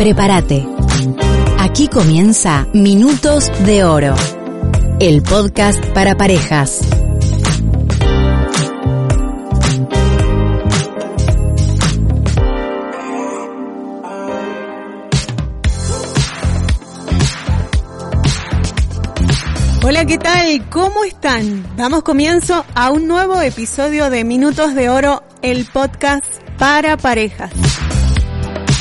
Prepárate. Aquí comienza Minutos de Oro, el podcast para parejas. Hola, ¿qué tal? ¿Cómo están? Damos comienzo a un nuevo episodio de Minutos de Oro, el podcast para parejas.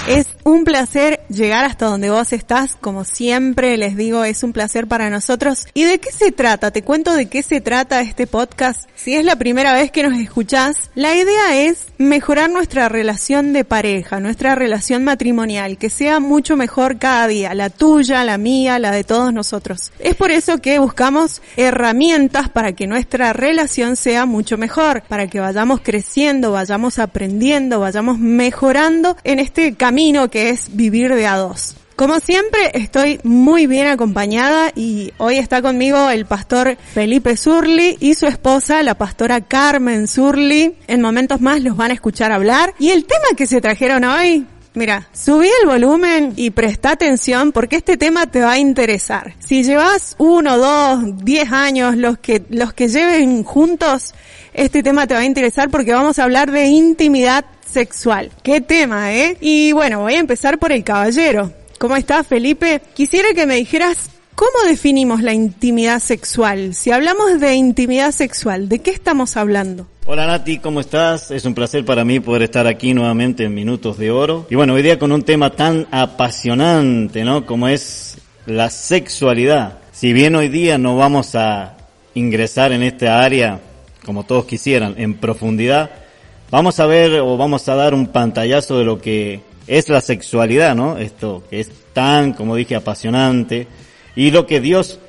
Es un placer llegar hasta donde vos estás, como siempre les digo, es un placer para nosotros. ¿Y de qué se trata? Te cuento de qué se trata este podcast. Si es la primera vez que nos escuchás, la idea es mejorar nuestra relación de pareja, nuestra relación matrimonial, que sea mucho mejor cada día, la tuya, la mía, la de todos nosotros. Es por eso que buscamos herramientas para que nuestra relación sea mucho mejor, para que vayamos creciendo, vayamos aprendiendo, vayamos mejorando en este camino que es vivir de a dos. Como siempre, estoy muy bien acompañada y hoy está conmigo el pastor Felipe Zurli y su esposa, la pastora Carmen Zurli. En momentos más los van a escuchar hablar. Y el tema que se trajeron hoy, Mira, subí el volumen y presta atención porque este tema te va a interesar. Si llevas uno, dos, diez años, los que, los que lleven juntos, este tema te va a interesar porque vamos a hablar de intimidad sexual. Qué tema, ¿eh? Y bueno, voy a empezar por el caballero. ¿Cómo estás, Felipe? Quisiera que me dijeras ¿Cómo definimos la intimidad sexual? Si hablamos de intimidad sexual, ¿de qué estamos hablando? Hola Nati, ¿cómo estás? Es un placer para mí poder estar aquí nuevamente en Minutos de Oro. Y bueno, hoy día con un tema tan apasionante, ¿no? Como es la sexualidad. Si bien hoy día no vamos a ingresar en esta área, como todos quisieran, en profundidad, vamos a ver o vamos a dar un pantallazo de lo que es la sexualidad, ¿no? Esto que es tan, como dije, apasionante y lo que Dios,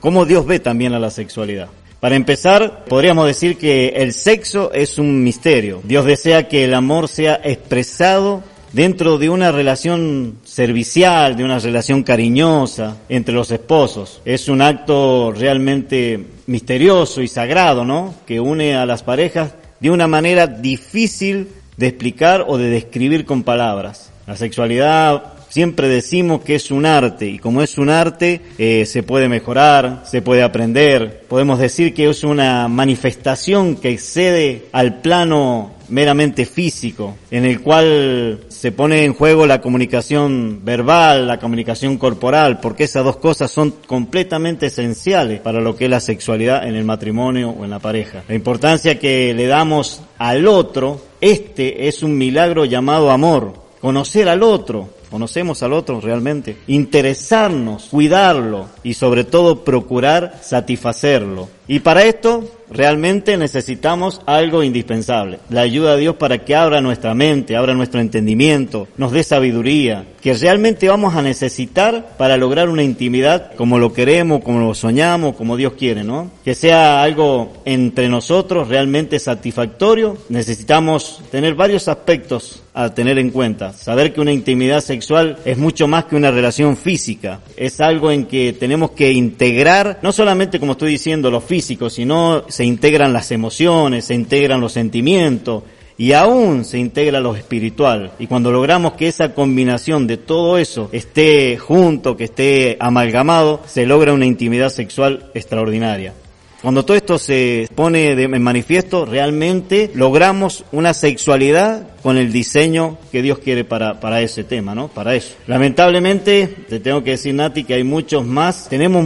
cómo Dios ve también a la sexualidad. Para empezar, podríamos decir que el sexo es un misterio. Dios desea que el amor sea expresado dentro de una relación servicial, de una relación cariñosa entre los esposos. Es un acto realmente misterioso y sagrado, ¿no? Que une a las parejas de una manera difícil de explicar o de describir con palabras. La sexualidad siempre decimos que es un arte y como es un arte eh, se puede mejorar, se puede aprender. Podemos decir que es una manifestación que excede al plano meramente físico, en el cual se pone en juego la comunicación verbal, la comunicación corporal, porque esas dos cosas son completamente esenciales para lo que es la sexualidad en el matrimonio o en la pareja. La importancia que le damos al otro, este es un milagro llamado amor, conocer al otro, conocemos al otro realmente, interesarnos, cuidarlo y sobre todo procurar satisfacerlo. Y para esto realmente necesitamos algo indispensable, la ayuda de Dios para que abra nuestra mente, abra nuestro entendimiento, nos dé sabiduría, que realmente vamos a necesitar para lograr una intimidad como lo queremos, como lo soñamos, como Dios quiere, ¿no? Que sea algo entre nosotros realmente satisfactorio, necesitamos tener varios aspectos a tener en cuenta. Saber que una intimidad sexual es mucho más que una relación física. Es algo en que tenemos que integrar, no solamente como estoy diciendo, lo físico, sino se integran las emociones, se integran los sentimientos, y aún se integra lo espiritual. Y cuando logramos que esa combinación de todo eso esté junto, que esté amalgamado, se logra una intimidad sexual extraordinaria. Cuando todo esto se pone en manifiesto, realmente logramos una sexualidad con el diseño que Dios quiere para, para ese tema, ¿no? Para eso. Lamentablemente, te tengo que decir, Nati, que hay muchos más, tenemos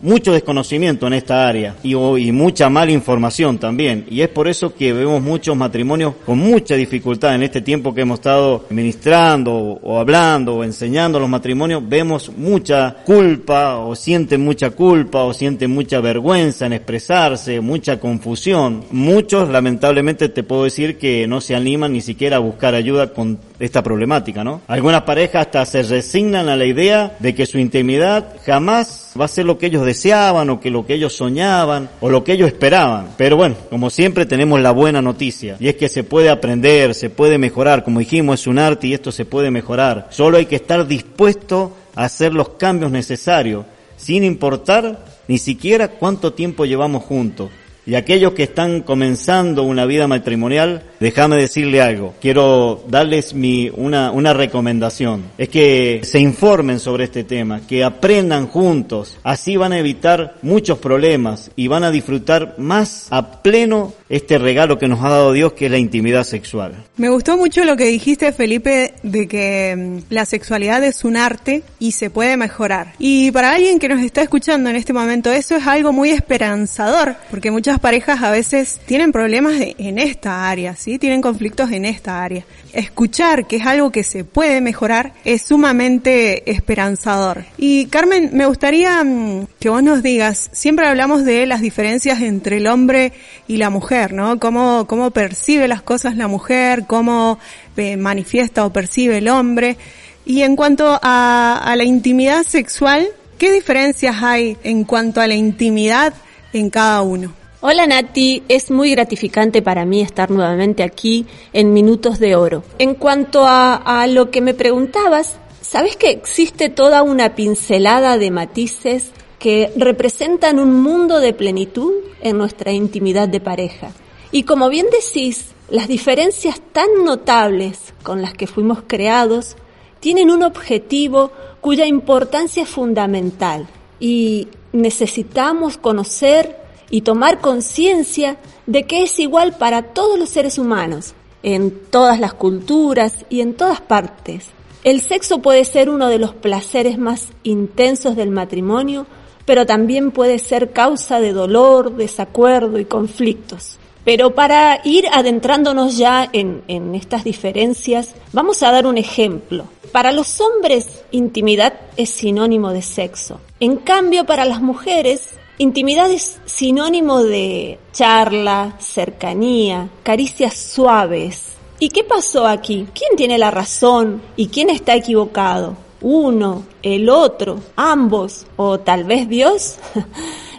mucho desconocimiento en esta área y, y mucha mala información también. Y es por eso que vemos muchos matrimonios con mucha dificultad en este tiempo que hemos estado ministrando o hablando o enseñando los matrimonios, vemos mucha culpa o sienten mucha culpa o sienten mucha vergüenza en expresarse, mucha confusión. Muchos, lamentablemente, te puedo decir que no se animan ni siquiera a buscar ayuda con esta problemática, ¿no? Algunas parejas hasta se resignan a la idea de que su intimidad jamás va a ser lo que ellos deseaban o que lo que ellos soñaban o lo que ellos esperaban. Pero bueno, como siempre tenemos la buena noticia y es que se puede aprender, se puede mejorar, como dijimos es un arte y esto se puede mejorar. Solo hay que estar dispuesto a hacer los cambios necesarios sin importar ni siquiera cuánto tiempo llevamos juntos. Y aquellos que están comenzando una vida matrimonial, déjame decirle algo. Quiero darles mi, una, una recomendación. Es que se informen sobre este tema, que aprendan juntos. Así van a evitar muchos problemas y van a disfrutar más a pleno este regalo que nos ha dado Dios, que es la intimidad sexual. Me gustó mucho lo que dijiste, Felipe, de que mm, la sexualidad es un arte y se puede mejorar. Y para alguien que nos está escuchando en este momento, eso es algo muy esperanzador, porque muchas parejas a veces tienen problemas en esta área, ¿sí? Tienen conflictos en esta área. Escuchar que es algo que se puede mejorar es sumamente esperanzador. Y Carmen, me gustaría mm, que vos nos digas, siempre hablamos de las diferencias entre el hombre y la mujer, ¿no? Cómo, cómo percibe las cosas la mujer, cómo eh, manifiesta o percibe el hombre. Y en cuanto a, a la intimidad sexual, ¿qué diferencias hay en cuanto a la intimidad en cada uno? Hola Nati, es muy gratificante para mí estar nuevamente aquí en Minutos de Oro. En cuanto a, lo que me preguntabas, ¿sabes que existe toda una pincelada de matices que representan un mundo de plenitud en nuestra intimidad de pareja? Y como bien decís, las diferencias tan notables con las que fuimos creados tienen un objetivo cuya importancia es fundamental y necesitamos conocer y tomar conciencia de que es igual para todos los seres humanos, en todas las culturas y en todas partes. El sexo puede ser uno de los placeres más intensos del matrimonio, pero también puede ser causa de dolor, desacuerdo y conflictos. Pero para ir adentrándonos ya en, estas diferencias, vamos a dar un ejemplo. Para los hombres, intimidad es sinónimo de sexo. En cambio, para las mujeres, Intimidad es sinónimo de charla, cercanía, caricias suaves. ¿Y qué pasó aquí? ¿Quién tiene la razón y quién está equivocado? ¿Uno, el otro, ambos o tal vez Dios?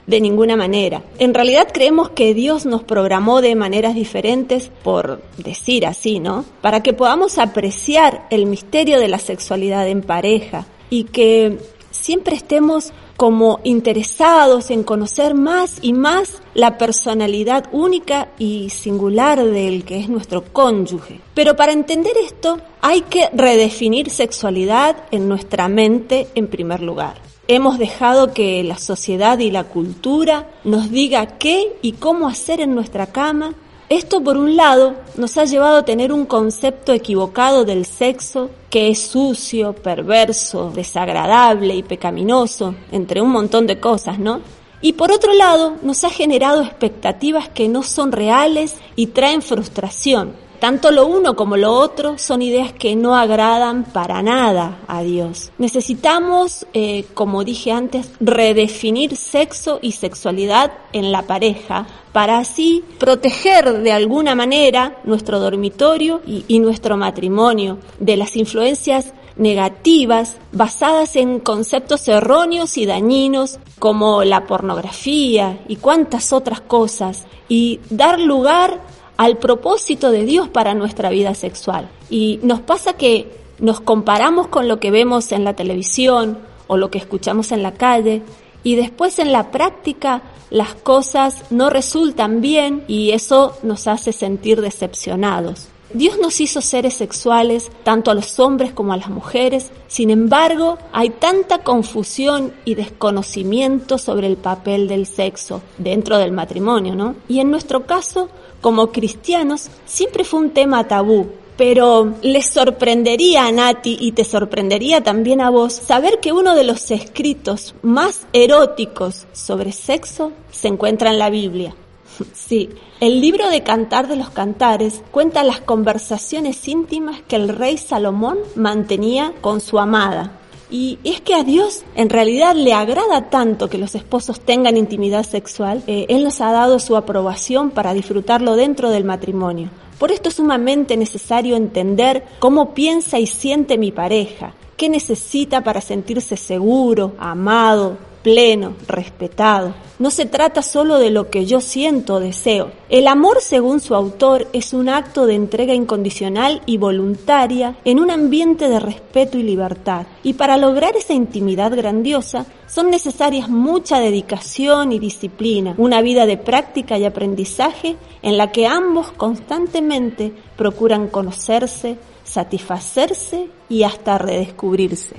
de ninguna manera. En realidad creemos que Dios nos programó de maneras diferentes, por decir así, ¿no? Para que podamos apreciar el misterio de la sexualidad en pareja y que siempre estemos como interesados en conocer más y más la personalidad única y singular del que es nuestro cónyuge. Pero para entender esto hay que redefinir sexualidad en nuestra mente en primer lugar. Hemos dejado que la sociedad y la cultura nos diga qué y cómo hacer en nuestra cama esto, por un lado, nos ha llevado a tener un concepto equivocado del sexo que es sucio, perverso, desagradable y pecaminoso, entre un montón de cosas, ¿no? Y por otro lado, nos ha generado expectativas que no son reales y traen frustración, tanto lo uno como lo otro son ideas que no agradan para nada a Dios. Necesitamos, eh, como dije antes, redefinir sexo y sexualidad en la pareja para así proteger de alguna manera nuestro dormitorio y, y nuestro matrimonio de las influencias negativas basadas en conceptos erróneos y dañinos como la pornografía y cuantas otras cosas y dar lugar al propósito de Dios para nuestra vida sexual. Y nos pasa que nos comparamos con lo que vemos en la televisión o lo que escuchamos en la calle y después en la práctica las cosas no resultan bien y eso nos hace sentir decepcionados. Dios nos hizo seres sexuales, tanto a los hombres como a las mujeres, sin embargo, hay tanta confusión y desconocimiento sobre el papel del sexo dentro del matrimonio, ¿no? Y en nuestro caso, como cristianos, siempre fue un tema tabú. Pero les sorprendería a Nati y te sorprendería también a vos saber que uno de los escritos más eróticos sobre sexo se encuentra en la Biblia. Sí, el libro de Cantar de los Cantares cuenta las conversaciones íntimas que el rey Salomón mantenía con su amada. Y es que a Dios en realidad le agrada tanto que los esposos tengan intimidad sexual, eh, Él nos ha dado su aprobación para disfrutarlo dentro del matrimonio. Por esto es sumamente necesario entender cómo piensa y siente mi pareja, qué necesita para sentirse seguro, amado, pleno, respetado. No se trata solo de lo que yo siento o deseo. El amor, según su autor, es un acto de entrega incondicional y voluntaria en un ambiente de respeto y libertad. Y para lograr esa intimidad grandiosa son necesarias mucha dedicación y disciplina, una vida de práctica y aprendizaje en la que ambos constantemente procuran conocerse, satisfacerse y hasta redescubrirse.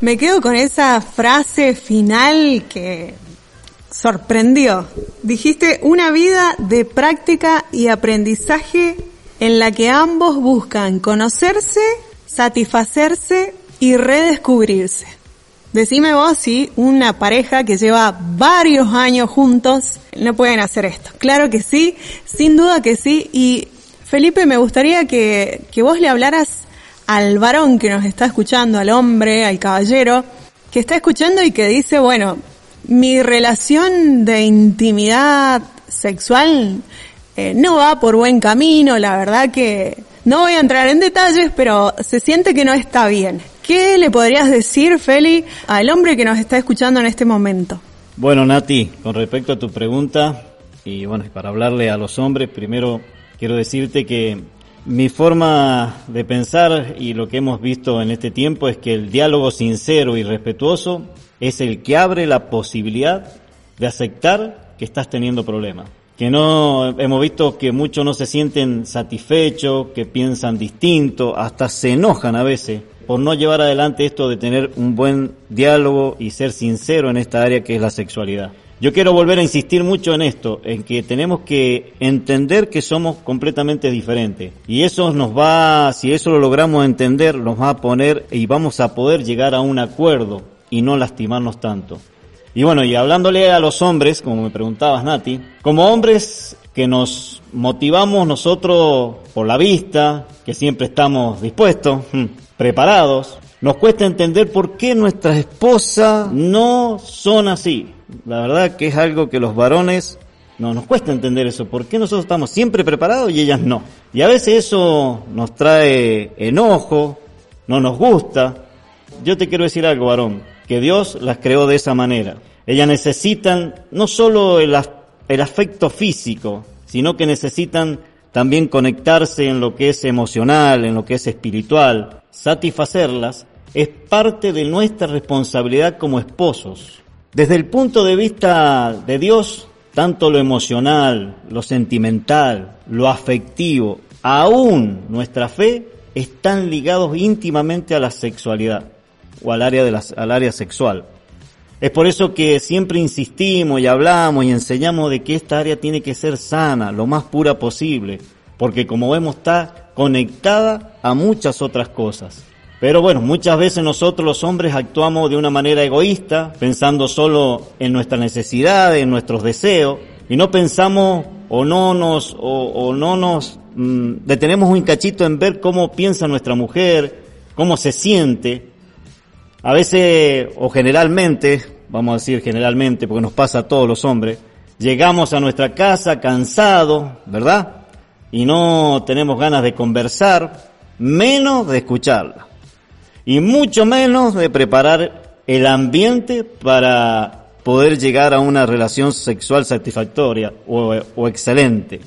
Me quedo con esa frase final que sorprendió. Dijiste una vida de práctica y aprendizaje en la que ambos buscan conocerse, satisfacerse y redescubrirse. Decime vos si una pareja que lleva varios años juntos no pueden hacer esto. Claro que sí, sin duda que sí. Y Felipe, me gustaría que, que vos le hablaras al varón que nos está escuchando, al hombre, al caballero, que está escuchando y que dice, bueno, mi relación de intimidad sexual eh, no va por buen camino, la verdad que no voy a entrar en detalles, pero se siente que no está bien. ¿Qué le podrías decir, Feli, al hombre que nos está escuchando en este momento? Bueno, Nati, con respecto a tu pregunta, y bueno, para hablarle a los hombres, primero quiero decirte que mi forma de pensar y lo que hemos visto en este tiempo es que el diálogo sincero y respetuoso es el que abre la posibilidad de aceptar que estás teniendo problemas. Que no, hemos visto que muchos no se sienten satisfechos, que piensan distinto, hasta se enojan a veces por no llevar adelante esto de tener un buen diálogo y ser sincero en esta área que es la sexualidad. Yo quiero volver a insistir mucho en esto, en que tenemos que entender que somos completamente diferentes. Y eso nos va, si eso lo logramos entender, nos va a poner y vamos a poder llegar a un acuerdo y no lastimarnos tanto. Y bueno, y hablándole a los hombres, como me preguntabas Nati, como hombres que nos motivamos nosotros por la vista, que siempre estamos dispuestos, hmm, preparados, nos cuesta entender por qué nuestras esposas no son así. La verdad que es algo que los varones no nos cuesta entender eso. ¿Por qué nosotros estamos siempre preparados y ellas no? Y a veces eso nos trae enojo, no nos gusta. Yo te quiero decir algo, varón, que Dios las creó de esa manera. Ellas necesitan no solo el, el afecto físico, sino que necesitan también conectarse en lo que es emocional, en lo que es espiritual. Satisfacerlas es parte de nuestra responsabilidad como esposos. Desde el punto de vista de Dios, tanto lo emocional, lo sentimental, lo afectivo, aún nuestra fe, están ligados íntimamente a la sexualidad o al área, de al área sexual. Es por eso que siempre insistimos y hablamos y enseñamos de que esta área tiene que ser sana, lo más pura posible, porque como vemos está conectada a muchas otras cosas. Pero bueno, muchas veces nosotros los hombres actuamos de una manera egoísta, pensando solo en nuestras necesidades, en nuestros deseos, y no pensamos o no nos, o, no nos mm, detenemos un cachito en ver cómo piensa nuestra mujer, cómo se siente. A veces, o generalmente, vamos a decir generalmente, porque nos pasa a todos los hombres, llegamos a nuestra casa cansados, ¿verdad? Y no tenemos ganas de conversar, menos de escucharla y mucho menos de preparar el ambiente para poder llegar a una relación sexual satisfactoria o, excelente.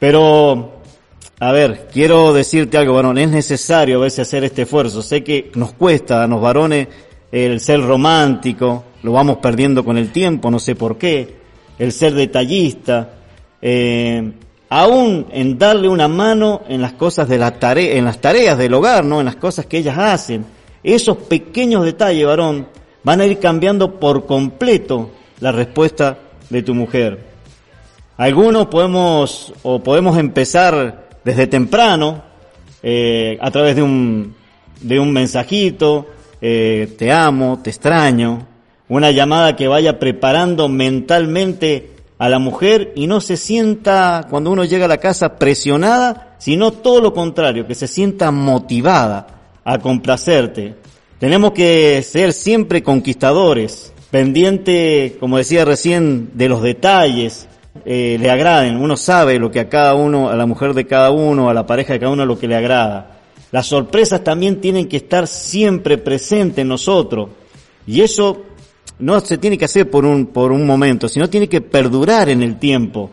Pero, a ver, quiero decirte algo, varón, es necesario a veces hacer este esfuerzo. Sé que nos cuesta a los varones el ser romántico, lo vamos perdiendo con el tiempo, no sé por qué, el ser detallista, eh, aún en darle una mano en las cosas de la tarea, en las tareas del hogar, ¿no? En las cosas que ellas hacen. Esos pequeños detalles, varón, van a ir cambiando por completo la respuesta de tu mujer. Algunos podemos, o podemos empezar desde temprano, eh, a través de un, de un mensajito, eh, te amo, te extraño, una llamada que vaya preparando mentalmente a la mujer y no se sienta cuando uno llega a la casa presionada, sino todo lo contrario, que se sienta motivada a complacerte. Tenemos que ser siempre conquistadores, pendiente, como decía recién, de los detalles, eh, le agraden. Uno sabe lo que a cada uno, a la mujer de cada uno, a la pareja de cada uno, lo que le agrada. Las sorpresas también tienen que estar siempre presentes en nosotros. Y eso no se tiene que hacer por un, por un momento, sino tiene que perdurar en el tiempo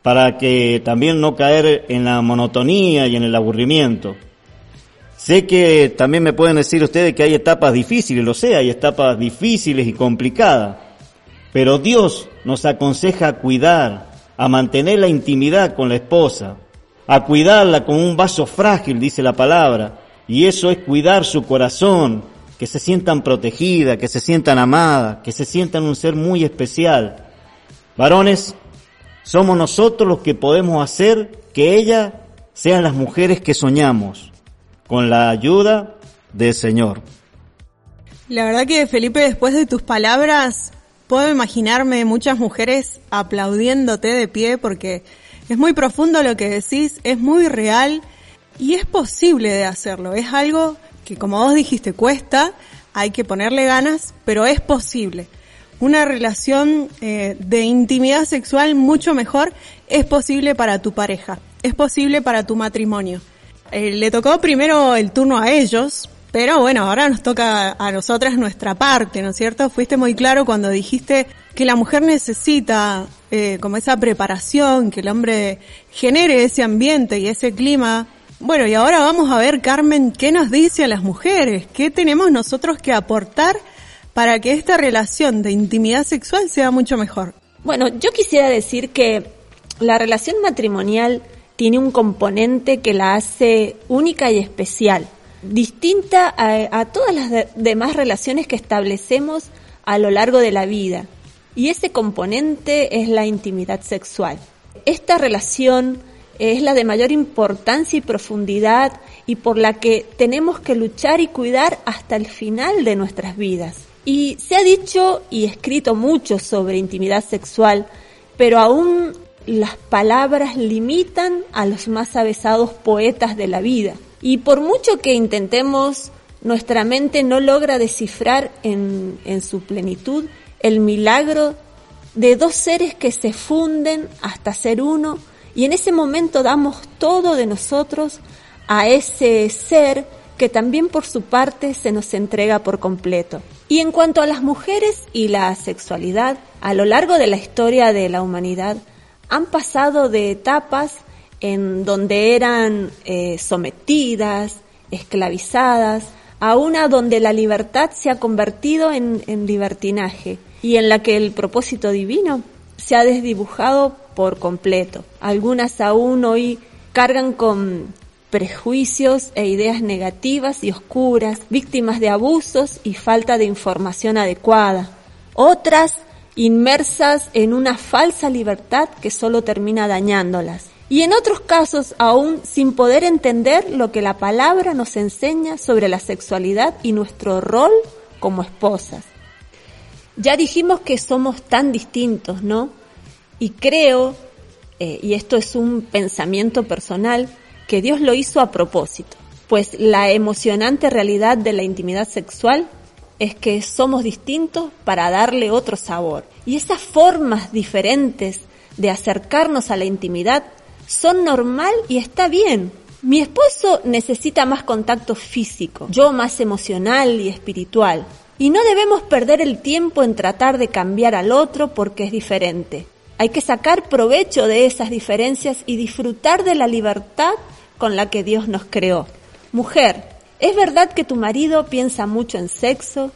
para que también no caer en la monotonía y en el aburrimiento. Sé que también me pueden decir ustedes que hay etapas difíciles, lo sé, hay etapas difíciles y complicadas, pero Dios nos aconseja a cuidar, a mantener la intimidad con la esposa, a cuidarla como un vaso frágil, dice la palabra, y eso es cuidar su corazón, que se sientan protegidas, que se sientan amadas, que se sientan un ser muy especial. Varones, somos nosotros los que podemos hacer que ellas sean las mujeres que soñamos, con la ayuda del Señor. La verdad que Felipe, después de tus palabras, puedo imaginarme muchas mujeres aplaudiéndote de pie porque es muy profundo lo que decís, es muy real y es posible de hacerlo. Es algo que como vos dijiste cuesta, hay que ponerle ganas, pero es posible. Una relación eh, de intimidad sexual mucho mejor es posible para tu pareja, es posible para tu matrimonio. Eh, le tocó primero el turno a ellos, pero bueno, ahora nos toca a nosotras nuestra parte, ¿no es cierto? Fuiste muy claro cuando dijiste que la mujer necesita eh, como esa preparación, que el hombre genere ese ambiente y ese clima bueno, y ahora vamos a ver, Carmen, qué nos dice a las mujeres, qué tenemos nosotros que aportar para que esta relación de intimidad sexual sea mucho mejor. Bueno, yo quisiera decir que la relación matrimonial tiene un componente que la hace única y especial, distinta a, todas las demás relaciones que establecemos a lo largo de la vida. Y ese componente es la intimidad sexual. Esta relación es la de mayor importancia y profundidad y por la que tenemos que luchar y cuidar hasta el final de nuestras vidas. Y se ha dicho y escrito mucho sobre intimidad sexual, pero aún las palabras limitan a los más avesados poetas de la vida. Y por mucho que intentemos, nuestra mente no logra descifrar en, en su plenitud el milagro de dos seres que se funden hasta ser uno y en ese momento damos todo de nosotros a ese ser que también por su parte se nos entrega por completo. Y en cuanto a las mujeres y la sexualidad, a lo largo de la historia de la humanidad, han pasado de etapas en donde eran eh, sometidas, esclavizadas, a una donde la libertad se ha convertido en libertinaje y en la que el propósito divino se ha desdibujado por completo. Algunas aún hoy cargan con prejuicios e ideas negativas y oscuras, víctimas de abusos y falta de información adecuada. Otras inmersas en una falsa libertad que solo termina dañándolas. Y en otros casos aún sin poder entender lo que la palabra nos enseña sobre la sexualidad y nuestro rol como esposas. Ya dijimos que somos tan distintos, ¿no? Y creo, eh, y esto es un pensamiento personal, que Dios lo hizo a propósito, pues la emocionante realidad de la intimidad sexual es que somos distintos para darle otro sabor. Y esas formas diferentes de acercarnos a la intimidad son normal y está bien. Mi esposo necesita más contacto físico, yo más emocional y espiritual. Y no debemos perder el tiempo en tratar de cambiar al otro porque es diferente. Hay que sacar provecho de esas diferencias y disfrutar de la libertad con la que Dios nos creó. Mujer, es verdad que tu marido piensa mucho en sexo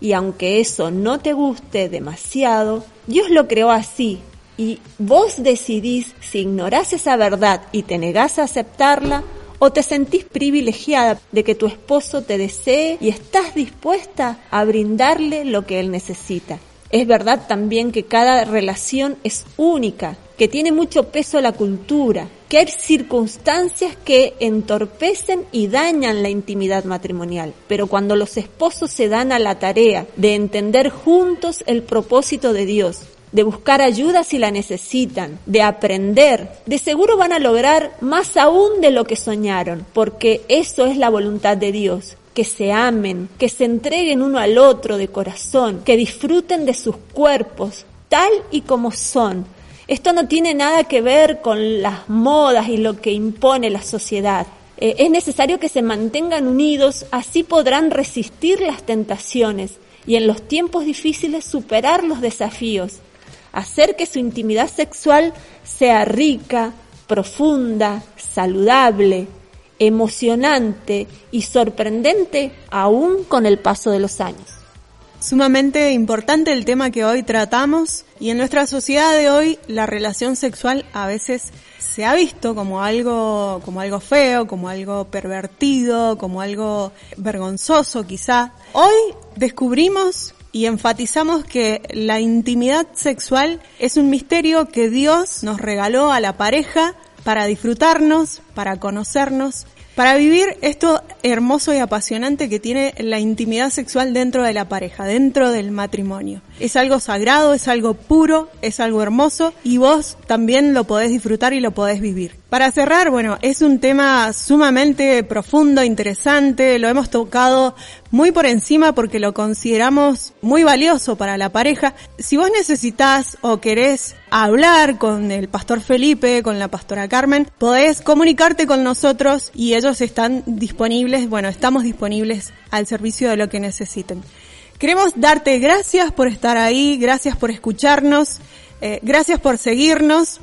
y aunque eso no te guste demasiado, Dios lo creó así y vos decidís si ignorás esa verdad y te negás a aceptarla o te sentís privilegiada de que tu esposo te desee y estás dispuesta a brindarle lo que él necesita. Es verdad también que cada relación es única, que tiene mucho peso la cultura, que hay circunstancias que entorpecen y dañan la intimidad matrimonial. Pero cuando los esposos se dan a la tarea de entender juntos el propósito de Dios, de buscar ayuda si la necesitan, de aprender, de seguro van a lograr más aún de lo que soñaron, porque eso es la voluntad de Dios, que se amen, que se entreguen uno al otro de corazón, que disfruten de sus cuerpos tal y como son, Esto no tiene nada que ver con las modas y lo que impone la sociedad. Eh, es necesario que se mantengan unidos, así podrán resistir las tentaciones y en los tiempos difíciles superar los desafíos, hacer que su intimidad sexual sea rica, profunda, saludable, emocionante y sorprendente aún con el paso de los años. Sumamente importante el tema que hoy tratamos y en nuestra sociedad de hoy la relación sexual a veces se ha visto como algo, como algo feo, como algo pervertido, como algo vergonzoso quizá. Hoy descubrimos y enfatizamos que la intimidad sexual es un misterio que Dios nos regaló a la pareja para disfrutarnos, para conocernos para vivir esto hermoso y apasionante que tiene la intimidad sexual dentro de la pareja, dentro del matrimonio. Es algo sagrado, es algo puro, es algo hermoso y vos también lo podés disfrutar y lo podés vivir. Para cerrar, bueno, es un tema sumamente profundo, interesante, lo hemos tocado muy por encima porque lo consideramos muy valioso para la pareja. Si vos necesitas o querés hablar con el pastor Felipe, con la pastora Carmen, podés comunicarte con nosotros y ellos están disponibles, bueno, estamos disponibles al servicio de lo que necesiten. Queremos darte gracias por estar ahí, gracias por escucharnos, eh, gracias por seguirnos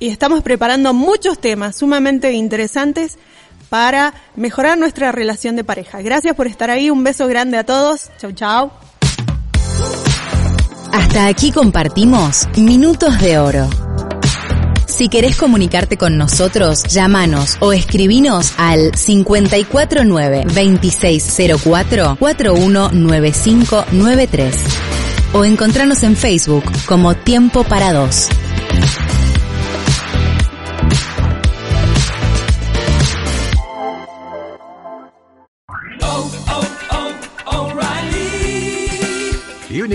y estamos preparando muchos temas sumamente interesantes para mejorar nuestra relación de pareja. Gracias por estar ahí, un beso grande a todos. Chau, chau. Hasta aquí compartimos Minutos de Oro. Si querés comunicarte con nosotros, llámanos o escribinos al 549 2604 419593 o encontranos en Facebook como Tiempo para Dos.